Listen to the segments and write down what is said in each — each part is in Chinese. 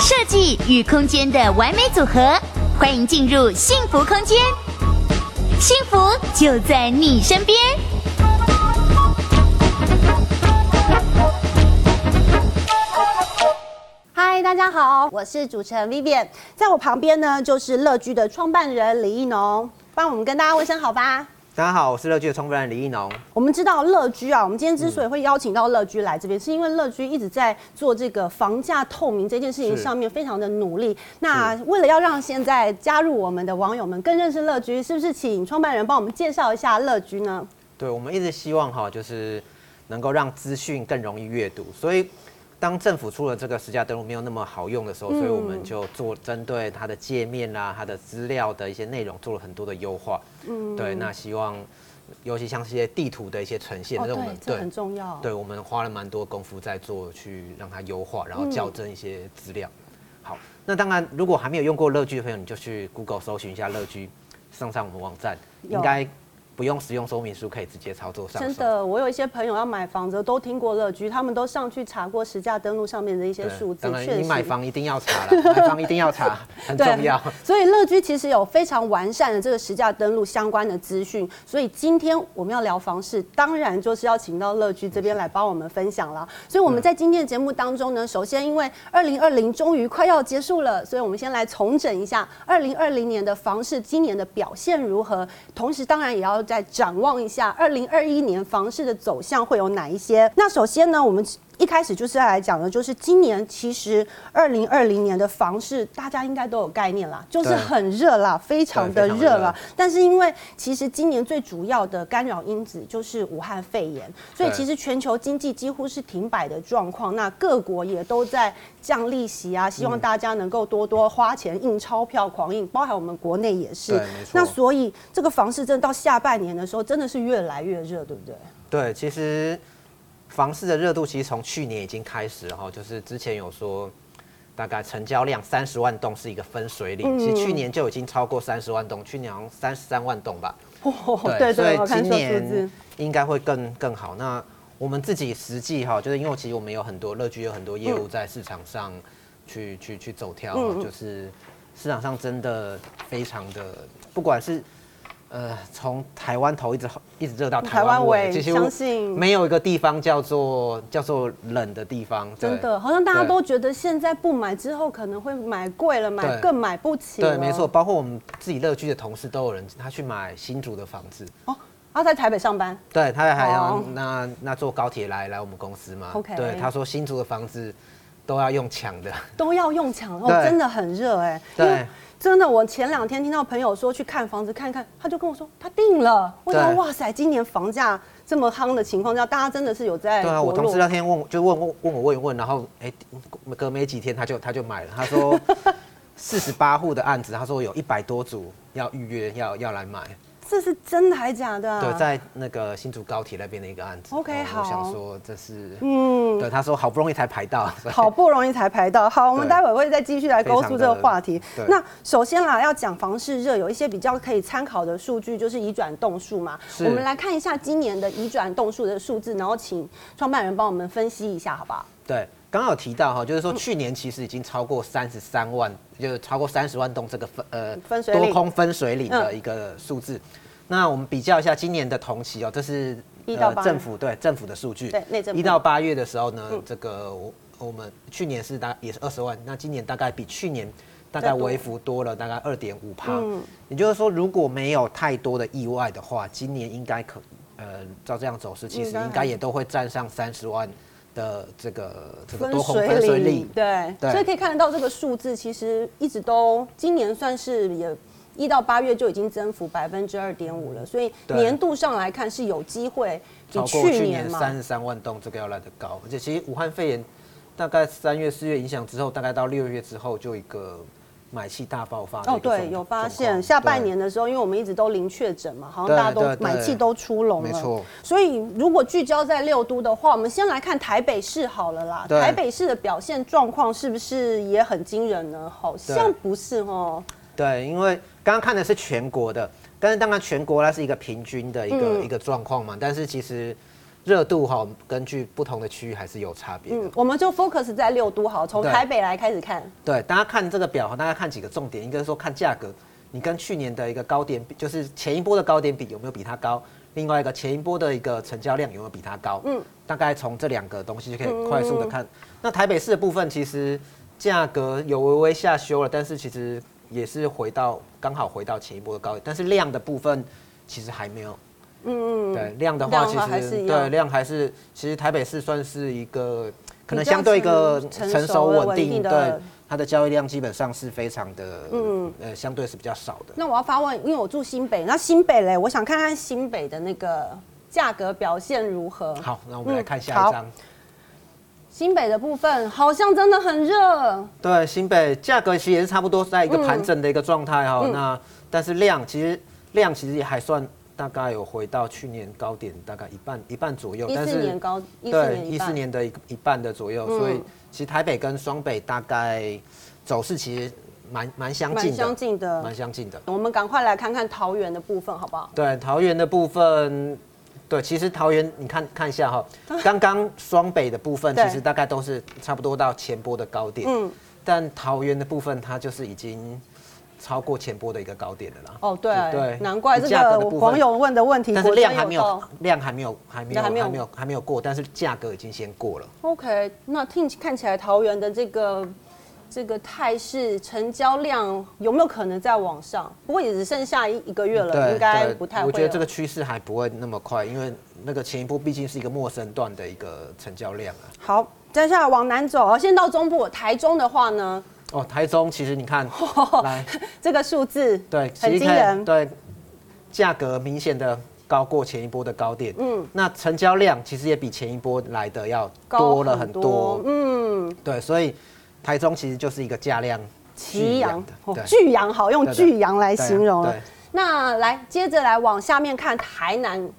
设计与空间的完美组合，欢迎进入幸福空间，幸福就在你身边。嗨，大家好，我是主持人 Vivian，在我旁边呢就是乐居的创办人李义农，帮我们跟大家问声好吧。大家好，我是乐居的创办人李义农。我们知道乐居啊，我们今天之所以会邀请到乐居来这边，嗯、是因为乐居一直在做这个房价透明这件事情上面非常的努力。那为了要让现在加入我们的网友们更认识乐居，是不是请创办人帮我们介绍一下乐居呢？对，我们一直希望哈，就是能够让资讯更容易阅读，所以。当政府出了这个实价登录没有那么好用的时候，所以我们就做针对它的界面啦、它的资料的一些内容做了很多的优化。嗯，对，那希望，尤其像一些地图的一些呈现，那我们对很重要。对，我们花了蛮多功夫在做，去让它优化，然后校正一些资料。好，那当然，如果还没有用过乐居的朋友，你就去 Google 搜寻一下乐居，上上我们网站，应该。不用使用说明书，可以直接操作上。真的，我有一些朋友要买房子，都听过乐居，他们都上去查过实价登录上面的一些数字。当然，你买房一定要查了，买房一定要查，很重要。所以乐居其实有非常完善的这个实价登录相关的资讯。所以今天我们要聊房市，当然就是要请到乐居这边来帮我们分享了。所以我们在今天的节目当中呢，首先因为二零二零终于快要结束了，所以我们先来重整一下二零二零年的房市今年的表现如何，同时当然也要。再展望一下，二零二一年房市的走向会有哪一些？那首先呢，我们。一开始就是要来讲的，就是今年其实二零二零年的房市，大家应该都有概念啦，就是很热啦，非常的热啦。但是因为其实今年最主要的干扰因子就是武汉肺炎，所以其实全球经济几乎是停摆的状况。那各国也都在降利息啊，希望大家能够多多花钱印钞票狂印，包含我们国内也是。那所以这个房市真的到下半年的时候，真的是越来越热，对不对？对，其实。房市的热度其实从去年已经开始了哈，就是之前有说，大概成交量三十万栋是一个分水岭，其实去年就已经超过三十万栋，去年好像三十三万栋吧。对，所以今年应该会更更好。那我们自己实际哈，就是因为其实我们有很多乐居有很多业务在市场上去去去走跳，就是市场上真的非常的，不管是。呃，从台湾头一直一直热到台湾尾，其实相信没有一个地方叫做叫做冷的地方。真的，好像大家都觉得现在不买之后可能会买贵了，买更买不起。对，没错，包括我们自己乐居的同事都有人他去买新竹的房子。哦，他在台北上班。对，他在海洋，那那坐高铁来来我们公司嘛。OK。对，他说新竹的房子都要用抢的，都要用抢，哦，真的很热哎。对。真的，我前两天听到朋友说去看房子看看，他就跟我说他定了。我想哇塞，今年房价这么夯的情况下，大家真的是有在。对啊，我同事那天问，就问问问我问一问，然后哎，隔没几天他就他就买了。他说 四十八户的案子，他说有一百多组要预约要要来买。这是真的还是假的？对，在那个新竹高铁那边的一个案子。OK，好。我想说这是，嗯，对，他说好不容易才排到，好不容易才排到。好，我们待会会再继续来勾出这个话题。那首先啦，要讲房市热，有一些比较可以参考的数据，就是移转栋数嘛。我们来看一下今年的移转栋数的数字，然后请创办人帮我们分析一下，好不好？对。刚刚有提到哈，就是说去年其实已经超过三十三万，就是超过三十万栋这个分呃多空分水岭的一个数字。那我们比较一下今年的同期哦，这是呃政府对政府的数据，一到八月的时候呢，这个我我们去年是大也是二十万，那今年大概比去年大概微幅多了大概二点五趴。也就是说，如果没有太多的意外的话，今年应该可呃照这样走势，其实应该也都会站上三十万。的这个这个多空分水岭，对，对，所以可以看得到这个数字，其实一直都今年算是也一到八月就已经增幅百分之二点五了，所以年度上来看是有机会比去年三十三万栋这个要来得高，而且其实武汉肺炎大概三月四月影响之后，大概到六月之后就一个。买气大爆发哦，对，有发现下半年的时候，因为我们一直都零确诊嘛，好像大家都买气都出笼了，没错。所以如果聚焦在六都的话，我们先来看台北市好了啦。台北市的表现状况是不是也很惊人呢？好像不是哦。对，因为刚刚看的是全国的，但是当然全国它是一个平均的一个、嗯、一个状况嘛，但是其实热度哈，根据不同的区域还是有差别。嗯，我们就 focus 在六都好，从台北来开始看。对，大家看这个表，大家看几个重点，一个是说看价格，你跟去年的一个高点比，就是前一波的高点比有没有比它高？另外一个前一波的一个成交量有没有比它高？嗯，大概从这两个东西就可以快速的看。嗯、那台北市的部分，其实价格有微微下修了，但是其实也是回到刚好回到前一波的高点，但是量的部分其实还没有。嗯嗯，对量的话，其实对量还是，其实台北市算是一个可能相对一个成熟稳定，对它的交易量基本上是非常的，嗯呃，相对是比较少的。那我要发问，因为我住新北，那新北嘞，我想看看新北的那个价格表现如何。好，那我们来看下一张。新北的部分好像真的很热。对，新北价格其实也是差不多在一个盘整的一个状态哈。那但是量其实量其实也还算。大概有回到去年高点，大概一半一半左右。一四年高，对，一四年的一一半的左右。所以其实台北跟双北大概走势其实蛮蛮相近的，相近的，蛮相近的。我们赶快来看看桃园的部分，好不好？对，桃园的部分，对，其实桃园你看看一下哈，刚刚双北的部分其实大概都是差不多到前波的高点，嗯，但桃园的部分它就是已经。超过前波的一个高点的啦。哦，对对，难怪这个网友问的问题，但是量还没有，量还没有，还没有，还没有，还没有，过，但是价格已经先过了。OK，那听看起来桃园的这个这个态势，成交量有没有可能再往上？不过也只剩下一一个月了，应该不太会。我觉得这个趋势还不会那么快，因为那个前一波毕竟是一个陌生段的一个成交量啊。好，接下来往南走，先到中部，台中的话呢？哦，台中其实你看，哦、来。这个数字，对，很惊人，对，价格明显的高过前一波的高点，嗯，那成交量其实也比前一波来的要多了很多，多嗯，对，所以台中其实就是一个价量齐扬的，巨扬好用巨扬来形容。对，那来接着来往下面看台南，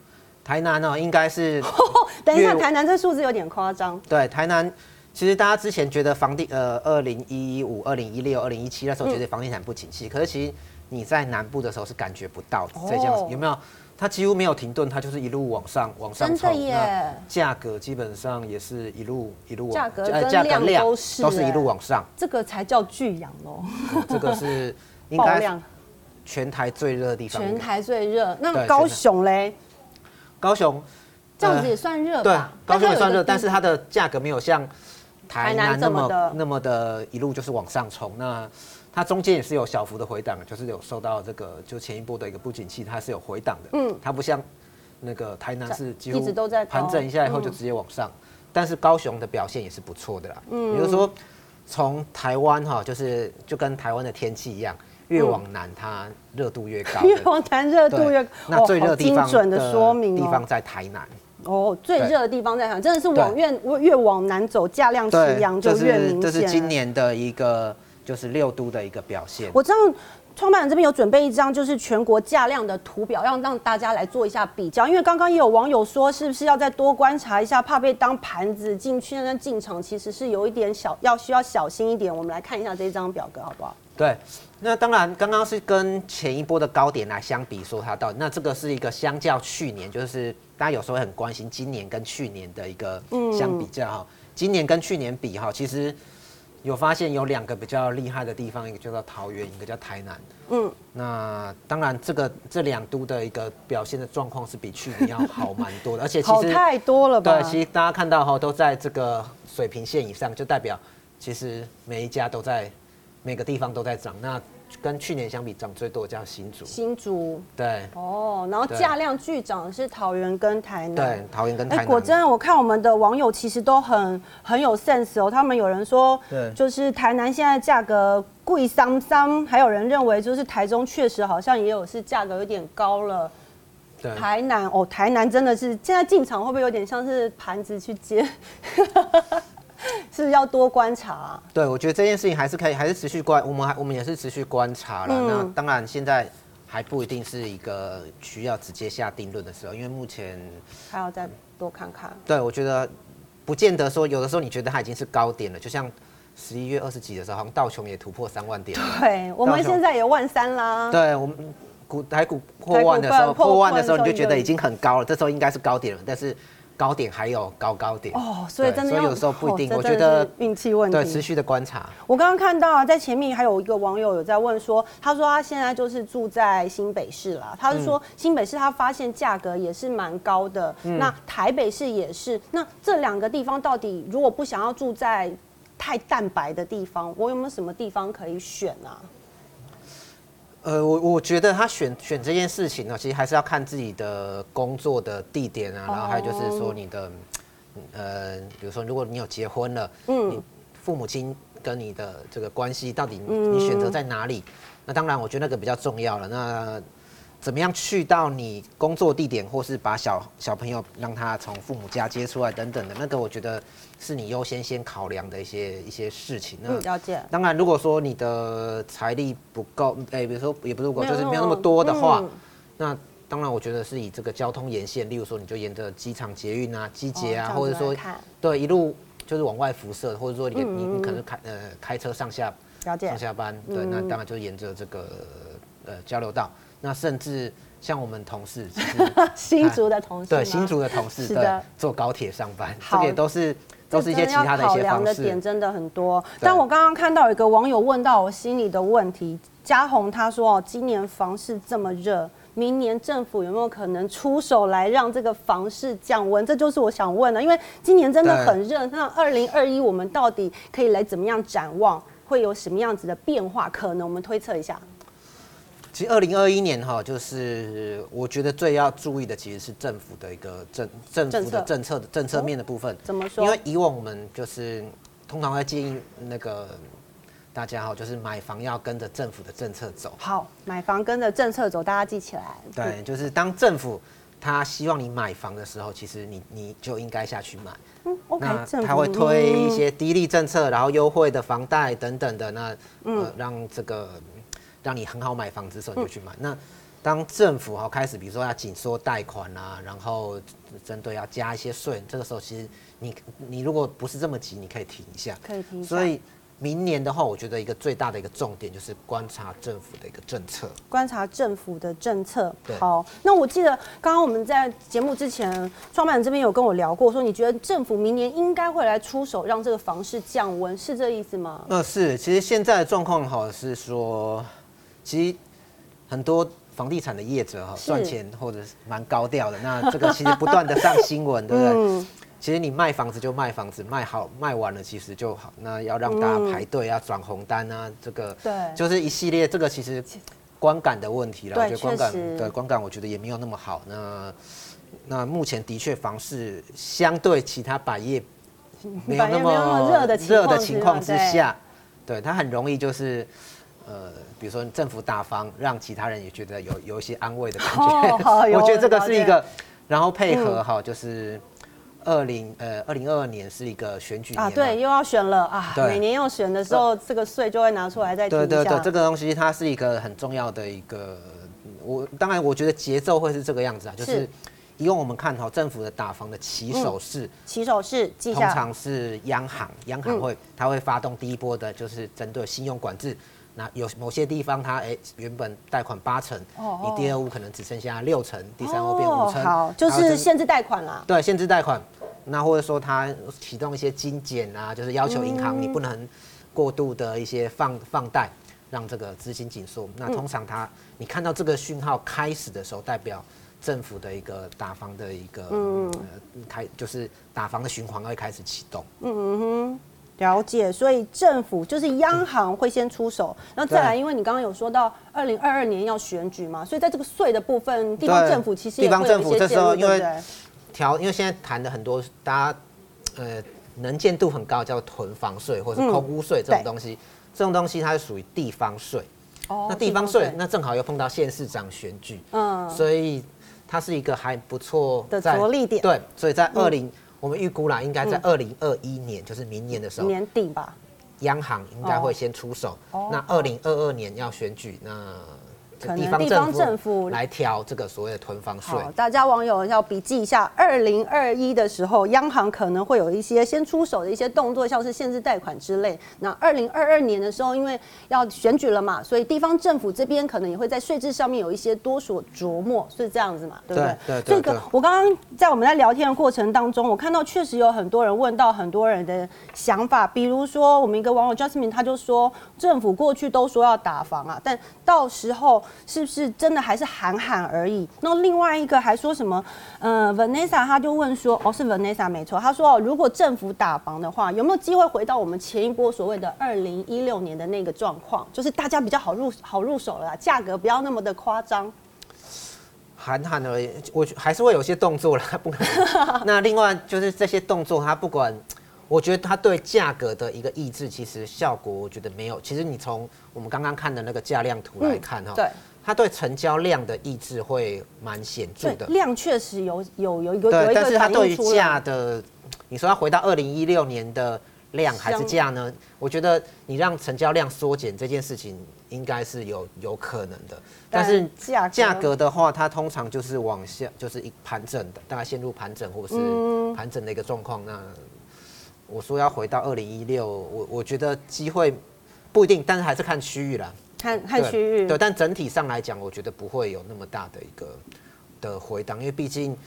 台南呢、哦、应该是、哦，等一下，台南这数字有点夸张，对，台南。其实大家之前觉得房地呃，二零一五、二零一六、二零一七那时候觉得房地产不景气，嗯、可是其实你在南部的时候是感觉不到的，这样子有没有？它几乎没有停顿，它就是一路往上往上冲。那价格基本上也是一路一路往，价格跟量都是、欸、都是一路往上。这个才叫巨阳哦。这个是 应该全台最热的地方。全台最热，那高雄嘞？高雄这样子也算热吧？对，高雄也算热，但是它的价格没有像。台南那么那么的一路就是往上冲，那它中间也是有小幅的回档，就是有受到这个就前一波的一个不景气，它是有回档的。嗯，它不像那个台南是几乎一直都在盘整一下以后就直接往上，但是高雄的表现也是不错的啦。嗯，比如说从台湾哈，就是就跟台湾的天气一样，越往南它热度越高，越往南热度越高。那最热地方的说明地方在台南。哦，最热的地方在哪？真的是往越越往南走，价量齐扬就越明显。这是今年的一个，就是六都的一个表现。我知道创办人这边有准备一张，就是全国价量的图表，让让大家来做一下比较。因为刚刚也有网友说，是不是要再多观察一下，怕被当盘子进去？那进场其实是有一点小，要需要小心一点。我们来看一下这张表格，好不好？对，那当然刚刚是跟前一波的高点来相比，说它到那这个是一个相较去年，就是。大家有时候会很关心今年跟去年的一个相比较哈，今年跟去年比哈，其实有发现有两个比较厉害的地方，一个叫做桃园，一个叫台南。嗯，那当然这个这两都的一个表现的状况是比去年要好蛮多的，而且其实太多了吧？对，其实大家看到哈都在这个水平线以上，就代表其实每一家都在每个地方都在涨。那跟去年相比，涨最多的叫新竹。新竹，对，哦，然后价量巨涨的是桃园跟台南。对，桃园跟台南。哎，果真，我看我们的网友其实都很很有 sense 哦。他们有人说，对，就是台南现在价格贵桑桑，还有人认为就是台中确实好像也有是价格有点高了。对，台南哦，台南真的是现在进场会不会有点像是盘子去接？是要多观察啊。对，我觉得这件事情还是可以，还是持续观，我们还我们也是持续观察了。嗯、那当然，现在还不一定是一个需要直接下定论的时候，因为目前还要再多看看。对，我觉得不见得说，有的时候你觉得它已经是高点了，就像十一月二十几的时候，好像道琼也突破三万点。对，我们现在也万三啦。对，我们股台股破万的时候，破万的时候你就觉得已经很高了，这时候应该是高点了，但是。高点还有高高点。哦，所以真的所以有时候不一定，哦、我觉得运气问题，对，持续的观察。我刚刚看到啊，在前面还有一个网友有在问说，他说他现在就是住在新北市啦，他是说新北市他发现价格也是蛮高的，嗯、那台北市也是，那这两个地方到底如果不想要住在太蛋白的地方，我有没有什么地方可以选啊？呃，我我觉得他选选这件事情呢，其实还是要看自己的工作的地点啊，然后还有就是说你的，呃，比如说如果你有结婚了，嗯，你父母亲跟你的这个关系到底你选择在哪里？那当然，我觉得那个比较重要了。那怎么样去到你工作地点，或是把小小朋友让他从父母家接出来等等的，那个我觉得是你优先先考量的一些一些事情。那了解。当然，如果说你的财力不够，哎、欸，比如说也不是不够，就是没有那么多的话，嗯、那当然我觉得是以这个交通沿线，例如说你就沿着机场捷运啊、机捷啊，哦、或者说对一路就是往外辐射，或者说你你你可能开呃开车上下了解上下班，对，嗯、那当然就沿着这个呃交流道。那甚至像我们同事，新竹的同事，对新竹的同事，对坐高铁上班，这个也都是都是一些其他的一些方式。的点真的很多，但我刚刚看到有一个网友问到我心里的问题，嘉宏他说哦，今年房市这么热，明年政府有没有可能出手来让这个房市降温？这就是我想问的，因为今年真的很热，那二零二一我们到底可以来怎么样展望？会有什么样子的变化？可能我们推测一下。其实二零二一年哈，就是我觉得最要注意的，其实是政府的一个政政府的政策的政策面的部分。怎么说？因为以往我们就是通常会建议那个大家哈，就是买房要跟着政府的政策走。好，买房跟着政策走，大家记起来。对，就是当政府他希望你买房的时候，其实你你就应该下去买。嗯，OK。那他会推一些低利政策，然后优惠的房贷等等的，那呃让这个。让你很好买房子的时候，你就去买。嗯、那当政府哈开始，比如说要紧缩贷款啊，然后针对要加一些税，这个时候其实你你如果不是这么急，你可以停一下。可以停。所以明年的话，我觉得一个最大的一个重点就是观察政府的一个政策。观察政府的政策。对。好，那我记得刚刚我们在节目之前，创办人这边有跟我聊过，说你觉得政府明年应该会来出手，让这个房市降温，是这意思吗？那是。其实现在的状况好是说。其实很多房地产的业者哈赚钱或者是蛮高调的，那这个其实不断的上新闻，对不对？嗯、其实你卖房子就卖房子，卖好卖完了其实就好。那要让大家排队啊转红单啊，这个对，就是一系列这个其实观感的问题了。我觉得观感对观感，我觉得也没有那么好。那那目前的确房市相对其他百业没有那么热的热的情况之下，对它很容易就是。呃，比如说政府大方，让其他人也觉得有有一些安慰的感觉。Oh, 我觉得这个是一个，然后配合哈，就是二零呃二零二二年是一个选举年啊，对，又要选了啊，对。每年要选的时候，这个税就会拿出来再。对对对，这个东西它是一个很重要的一个，我当然我觉得节奏会是这个样子啊，就是。以往我们看哈，政府的打房的起手式，起手式通常是央行，央行会它会发动第一波的，就是针对信用管制。那有某些地方，它哎原本贷款八成，你第二屋可能只剩下六成，第三屋变五成，好，就是限制贷款啦。对，限制贷款。那或者说它启动一些精简啊，就是要求银行你不能过度的一些放放贷，让这个资金紧缩。那通常它你看到这个讯号开始的时候，代表政府的一个打房的一个嗯开，就是打房的循环会开始启动。嗯嗯哼。了解，所以政府就是央行会先出手，然后再来，因为你刚刚有说到二零二二年要选举嘛，所以在这个税的部分，地方政府其实也会有一些介入，对不对？地方政府这时候因为调，因为现在谈的很多，大家呃能见度很高，叫囤房税或者空屋税这种东西，这种东西它是属于地方税。哦，那地方税那正好又碰到县市长选举，嗯，所以它是一个还不错的着力点。对，所以在二零。我们预估啦，应该在二零二一年，嗯、就是明年的时候，年底吧，央行应该会先出手。哦、那二零二二年要选举，那可能地方政府来调这个所谓的囤房税。大家网友要笔记一下，二零二一的时候，央行可能会有一些先出手的一些动作，像是限制贷款之类。那二零二二年的时候，因为要选举了嘛，所以地方政府这边可能也会在税制上面有一些多所琢磨，是这样子嘛？对不对？对对，对。这个我刚刚在我们在聊天的过程当中，我看到确实有很多人问到很多人的想法，比如说我们一个网友 Jasmine 他就说，政府过去都说要打房啊，但到时候是不是真的还是喊喊而已？那另外一个还说什么？嗯、呃，Vanessa 他就问说，哦，是 Vanessa 没错，他说哦如果政府打房的话，有没有机会回到我们前一波所谓的二零一六年的那个状况，就是大家比较好入好入手了啦，价格不要那么的夸张。喊喊而已，我还是会有些动作啦，不可能。那另外就是这些动作，他不管，我觉得它对价格的一个抑制，其实效果我觉得没有。其实你从我们刚刚看的那个价量图来看哈、嗯，对，它对成交量的抑制会蛮显著的。量确实有有有一个，对，有一个但是它对于价的，你说要回到二零一六年的。量还是价呢？我觉得你让成交量缩减这件事情应该是有有可能的，但是价价格的话，它通常就是往下，就是一盘整的，大概陷入盘整或是盘整的一个状况。那我说要回到二零一六，我我觉得机会不一定，但是还是看区域啦，看看区域。对，但整体上来讲，我觉得不会有那么大的一个的回档，因为毕竟。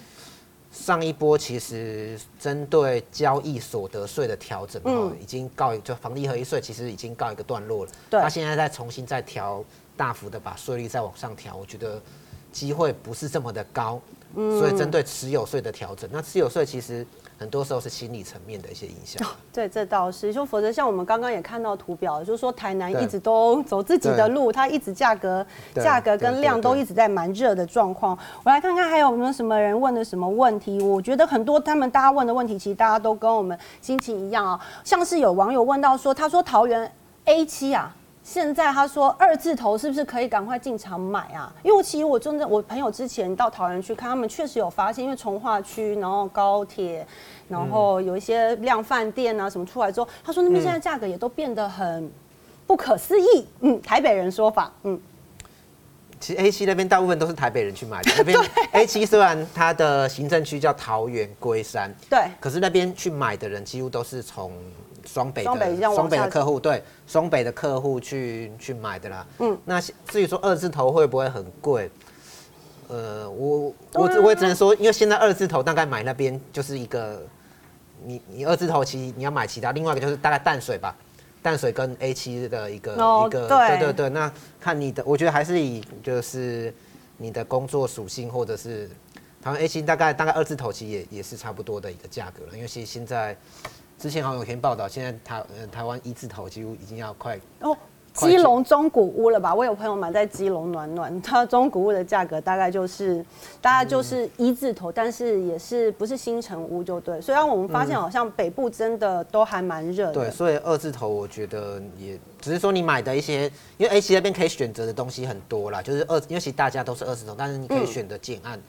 上一波其实针对交易所得税的调整，嗯，已经告就房地合一税其实已经告一个段落了。对，他现在再重新再调，大幅的把税率再往上调，我觉得机会不是这么的高。嗯，所以针对持有税的调整，那持有税其实。很多时候是心理层面的一些影响。对，这倒是，就否则像我们刚刚也看到图表，就是说台南一直都走自己的路，它一直价格价格跟量都一直在蛮热的状况。我来看看还有没有什么人问的什么问题？我觉得很多他们大家问的问题，其实大家都跟我们心情一样啊。像是有网友问到说，他说桃园 A 七啊。现在他说二字头是不是可以赶快进场买啊？因为我其实我真的我朋友之前到桃园去看，他们确实有发现，因为从化区，然后高铁，然后有一些量饭店啊什么出来之后，他说那边现在价格也都变得很不可思议。嗯，台北人说法，嗯，其实 A 七那边大部分都是台北人去买的。那边 A 七虽然它的行政区叫桃园龟山，对，可是那边去买的人几乎都是从。双北的双北的客户，对双北的客户去去买的啦。嗯，那至于说二字头会不会很贵？呃，我我我也只能说，因为现在二字头大概买那边就是一个，你你二字头其实你要买其他，另外一个就是大概淡水吧，淡水跟 A 七的一个一个，对对对。那看你的，我觉得还是以就是你的工作属性，或者是台湾 A 七大概大概二字头其实也也是差不多的一个价格了，因为其实现在。之前好像有篇报道，现在台呃台湾一字头几乎已经要快哦，基隆中古屋了吧？我有朋友买在基隆暖暖，它中古屋的价格大概就是大概就是一字头，但是也是不是新城屋就对。虽然我们发现好像北部真的都还蛮热的。对，所以二字头我觉得也只是说你买的一些，因为 A 七那边可以选择的东西很多啦，就是二，因为其实大家都是二字头，但是你可以选择建案。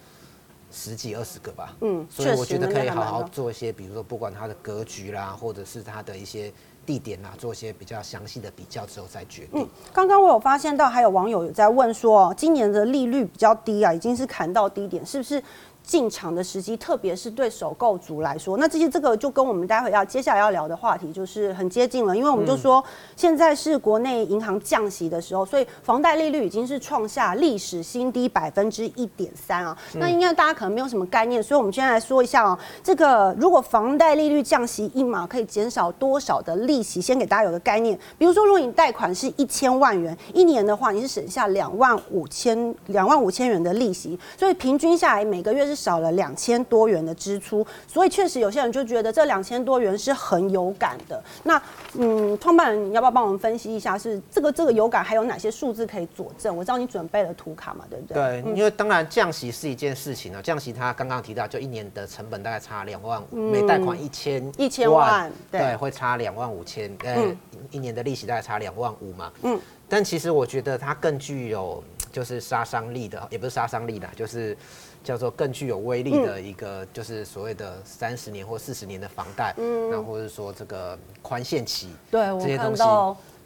十几二十个吧，嗯，所以我觉得可以好好做一些，比如说不管它的格局啦，或者是它的一些地点啦，做一些比较详细的比较之后再决定。嗯，刚刚我有发现到还有网友有在问说，今年的利率比较低啊，已经是砍到低点，是不是？进场的时机，特别是对首购族来说，那这些这个就跟我们待会要接下来要聊的话题就是很接近了，因为我们就说现在是国内银行降息的时候，所以房贷利率已经是创下历史新低百分之一点三啊。那应该大家可能没有什么概念，所以我们今天来说一下哦，这个如果房贷利率降息一码可以减少多少的利息，先给大家有个概念。比如说，如果你贷款是一千万元，一年的话你是省下两万五千两万五千元的利息，所以平均下来每个月是。少了两千多元的支出，所以确实有些人就觉得这两千多元是很有感的。那嗯，创办人你要不要帮我们分析一下，是这个这个有感还有哪些数字可以佐证？我知道你准备了图卡嘛，对不对？对，因为当然降息是一件事情啊，降息它刚刚提到，就一年的成本大概差两万五，每贷款一千一千万，对，会差两万五千，呃，一年的利息大概差两万五嘛。嗯，但其实我觉得它更具有就是杀伤力的，也不是杀伤力的，就是。叫做更具有威力的一个，就是所谓的三十年或四十年的房贷，嗯，那或者说这个宽限期，对，这些东西，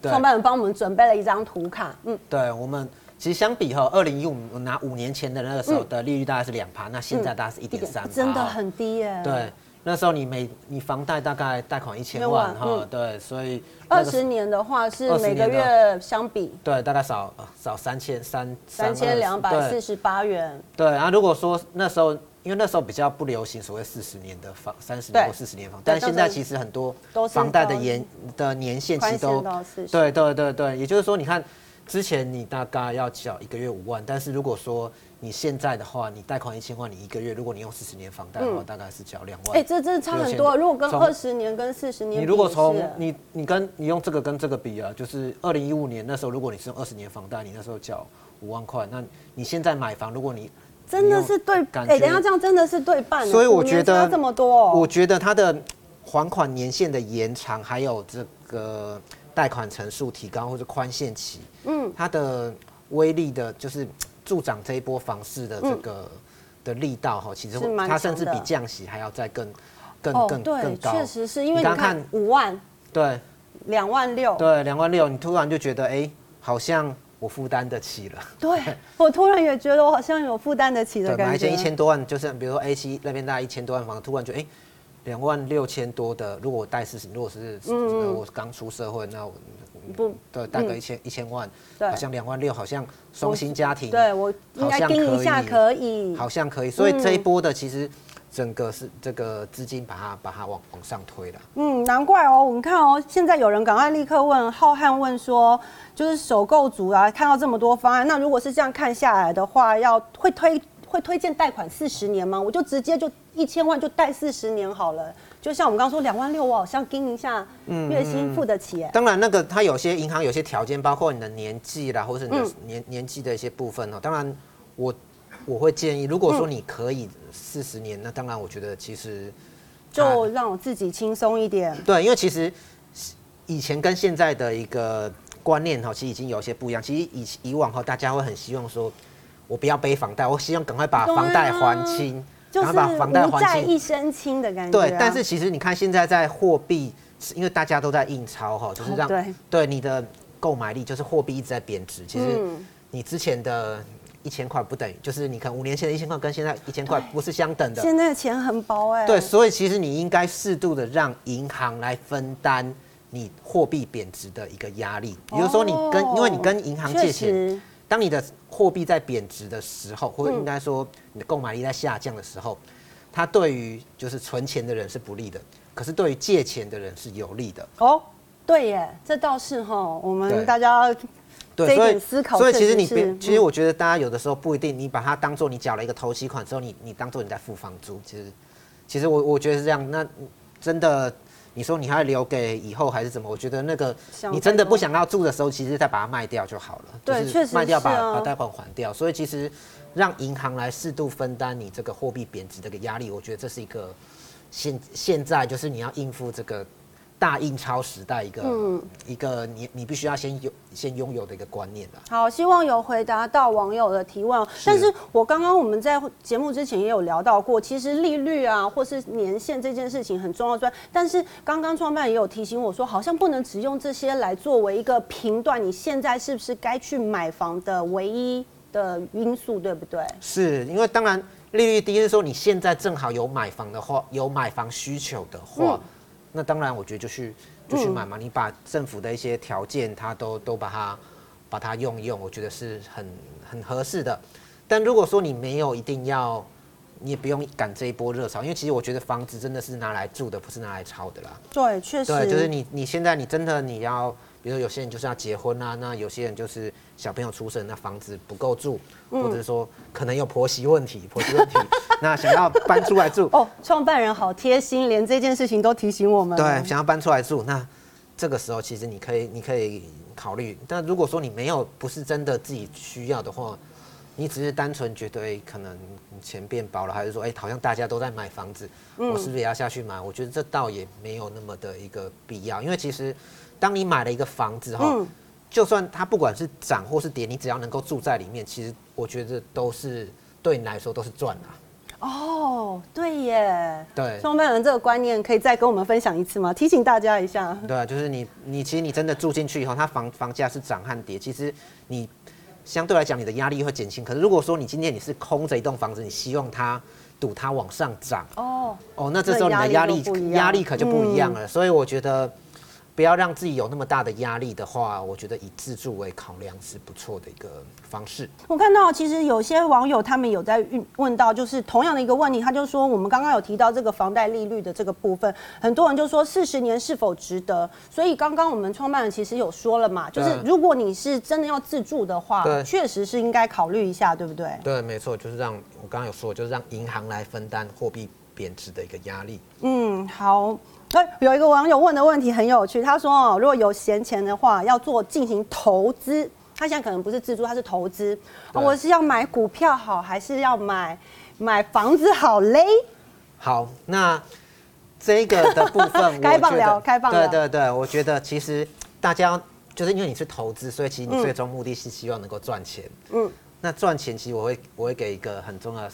创办人帮我们准备了一张图卡，嗯，对我们其实相比哈，二零一五拿五年前的那个时候的利率大概是两趴，那现在大概是一点三，真的很低耶。对，那时候你每你房贷大概贷款一千万哈，对，所以二十年的话是每个月相比，对，大概少少三千三三千两百四十八元。对。然啊，如果说那时候，因为那时候比较不流行所谓四十年的房，三十年或四十年房，但现在其实很多房贷的延的年限其实都对对对对，也就是说你看。之前你大概要缴一个月五万，但是如果说你现在的话，你贷款一千万，你一个月如果你用四十年房贷的话，大概是缴两万。哎，这真的差很多。如果跟二十年跟四十年，你如果从你你跟你用这个跟这个比啊，就是二零一五年那时候，如果你是用二十年房贷，你那时候缴五万块，那你现在买房，如果你真的是对，哎，等一下这样真的是对半。所以我觉得这么多，我觉得它的还款年限的延长，还有这个。贷款成数提高或者宽限期，嗯，它的威力的，就是助长这一波房市的这个的力道哈，其实它甚至比降息还要再更更更更高。确实是因为你看五万，对，两万六，对，两万六，你突然就觉得哎，好像我负担得起了。对，我突然也觉得我好像有负担得起的感觉。买一间一千多万，就是比如说 A 七那边大概一千多万房，突然觉得哎。两万六千多的，如果我贷四十，如果是我刚出社会，那我不对贷个一千一千万，好像两万六，好像双薪家庭，对我应该盯一下可以，好像可以，所以这一波的其实整个是这个资金把它把它往往上推了。嗯，难怪哦，我们看哦，现在有人赶快立刻问浩瀚问说，就是首购族啊，看到这么多方案，那如果是这样看下来的话，要会推。会推荐贷款四十年吗？我就直接就一千万就贷四十年好了。就像我们刚刚说两万六，我好像盯一下，月薪付得起。当然，那个它有些银行有些条件，包括你的年纪啦，或者是你的年、嗯、年纪的一些部分哦。当然我，我我会建议，如果说你可以四十年，那当然我觉得其实就让我自己轻松一点。对，因为其实以前跟现在的一个观念哈，其实已经有些不一样。其实以以往哈，大家会很希望说。我不要背房贷，我希望赶快把房贷还清，然后把房贷还清，一身轻的感觉。对，但是其实你看现在在货币，因为大家都在印钞哈，就是让对对你的购买力，就是货币一直在贬值。其实你之前的一千块不等于，就是你看五年前的一千块跟现在一千块不是相等的。现在的钱很薄哎。对，所以其实你应该适度的让银行来分担你货币贬值的一个压力。比如说你跟，因为你跟银行借钱。当你的货币在贬值的时候，或者应该说你的购买力在下降的时候，它对于就是存钱的人是不利的，可是对于借钱的人是有利的。哦，对耶，这倒是哈，我们大家这一点思考。所以其实你其实我觉得大家有的时候不一定，你把它当做你缴了一个头期款之后，你你当做你在付房租，其实其实我我觉得是这样。那真的。你说你还要留给以后还是怎么？我觉得那个你真的不想要住的时候，其实再把它卖掉就好了。对，确实卖掉把把贷款还掉。所以其实让银行来适度分担你这个货币贬值这个压力，我觉得这是一个现现在就是你要应付这个。大印钞时代一个、嗯、一个你你必须要先有先拥有的一个观念的。好，希望有回答到网友的提问。是但是我刚刚我们在节目之前也有聊到过，其实利率啊或是年限这件事情很重要。专但是刚刚创办也有提醒我说，好像不能只用这些来作为一个评断你现在是不是该去买房的唯一的因素，对不对？是因为当然利率低是说你现在正好有买房的话，有买房需求的话。嗯那当然，我觉得就去就去买嘛。你把政府的一些条件，它都都把它把它用一用，我觉得是很很合适的。但如果说你没有一定要，你也不用赶这一波热潮，因为其实我觉得房子真的是拿来住的，不是拿来炒的啦。对，确实。对，就是你你现在你真的你要。比如说有些人就是要结婚啊，那有些人就是小朋友出生，那房子不够住，或者说可能有婆媳问题，婆媳问题，那想要搬出来住。哦，创办人好贴心，连这件事情都提醒我们。对，想要搬出来住，那这个时候其实你可以，你可以考虑。但如果说你没有，不是真的自己需要的话，你只是单纯觉得，哎，可能钱变薄了，还是说，哎，好像大家都在买房子，我是不是也要下去买？我觉得这倒也没有那么的一个必要，因为其实。当你买了一个房子哈，嗯、就算它不管是涨或是跌，你只要能够住在里面，其实我觉得都是对你来说都是赚啊。哦，对耶。对。创办人这个观念可以再跟我们分享一次吗？提醒大家一下。对啊，就是你你其实你真的住进去以后，它房房价是涨和跌，其实你相对来讲你的压力会减轻。可是如果说你今天你是空着一栋房子，你希望它赌它往上涨，哦哦，那这时候你的压力压力可就不一样了。嗯、所以我觉得。不要让自己有那么大的压力的话，我觉得以自助为考量是不错的一个方式。我看到其实有些网友他们有在问到，就是同样的一个问题，他就说我们刚刚有提到这个房贷利率的这个部分，很多人就说四十年是否值得？所以刚刚我们创办人其实有说了嘛，就是如果你是真的要自住的话，确实是应该考虑一下，对不对？对，没错，就是让我刚刚有说，就是让银行来分担货币贬值的一个压力。嗯，好。哎，有一个网友问的问题很有趣，他说哦，如果有闲钱的话，要做进行投资，他现在可能不是自住，他是投资。我是要买股票好，还是要买买房子好嘞？好，那这个的部分，开放聊，开放聊。对对对，我觉得其实大家就是因为你是投资，所以其实你最终目的是希望能够赚钱。嗯，那赚钱其实我会我会给一个很重要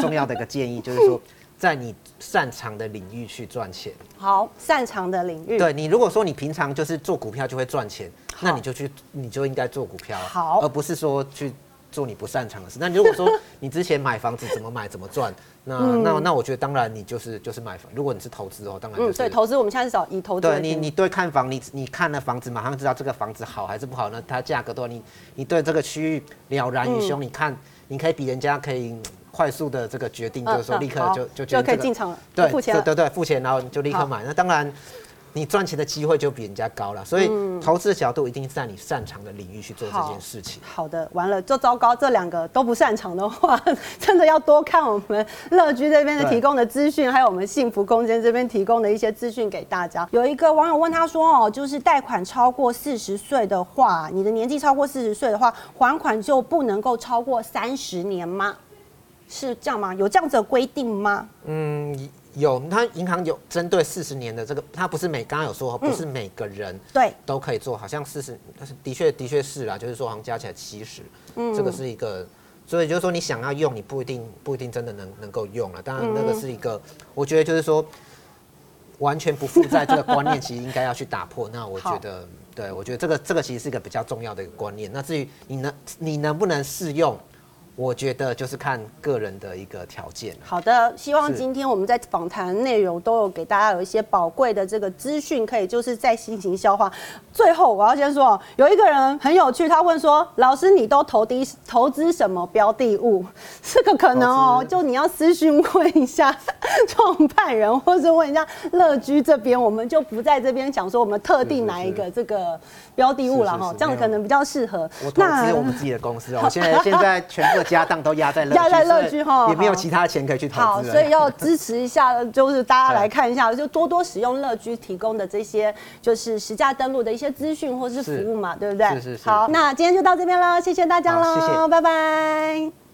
重要的一个建议，就是说。在你擅长的领域去赚钱。好，擅长的领域。对你，如果说你平常就是做股票就会赚钱，那你就去，你就应该做股票。好，而不是说去做你不擅长的事。那如果说你之前买房子怎么买怎么赚，那那那我觉得当然你就是就是买房。如果你是投资哦，当然就是。对，投资我们现在是找以投资。对你，你对看房，你你看了房子马上知道这个房子好还是不好，呢它价格多少，你你对这个区域了然于胸，你看你可以比人家可以。快速的这个决定就是说，立刻就就就可以进场了，对，付钱，对对对，付钱然后你就立刻买。那当然，你赚钱的机会就比人家高了。所以投资的角度一定是在你擅长的领域去做这件事情。好的，完了就糟糕，这两个都不擅长的话，真的要多看我们乐居这边的提供的资讯，还有我们幸福空间这边提供的一些资讯给大家。有一个网友问他说：“哦，就是贷款超过四十岁的话，你的年纪超过四十岁的话，还款就不能够超过三十年吗？”是这样吗？有这样子的规定吗？嗯，有。它银行有针对四十年的这个，它不是每刚刚有说，不是每个人对都可以做，好像四十，但是的确的确是啦，就是说好像加起来七十，嗯，这个是一个，所以就是说你想要用，你不一定不一定真的能能够用了。当然那个是一个，我觉得就是说完全不负债这个观念，其实应该要去打破。那我觉得，对我觉得这个这个其实是一个比较重要的一个观念。那至于你能你能不能适用？我觉得就是看个人的一个条件。好的，希望今天我们在访谈内容都有给大家有一些宝贵的这个资讯，可以就是在进行消化。最后我要先说，有一个人很有趣，他问说：“老师，你都投低投资什么标的物？” 这个可能哦，就你要私讯问一下 创办人，或者问一下乐居这边，我们就不在这边讲说我们特定哪一个这个标的物了哈，这样可能比较适合。我投资我们自己的公司哦，现在现在全部。家当都压在乐压在乐居哈，也没有其他钱可以去投资。好，所以要支持一下，就是大家来看一下，就多多使用乐居提供的这些，就是实价登录的一些资讯或是服务嘛，对不对？是是是。好，那今天就到这边了，谢谢大家喽，谢谢，拜拜。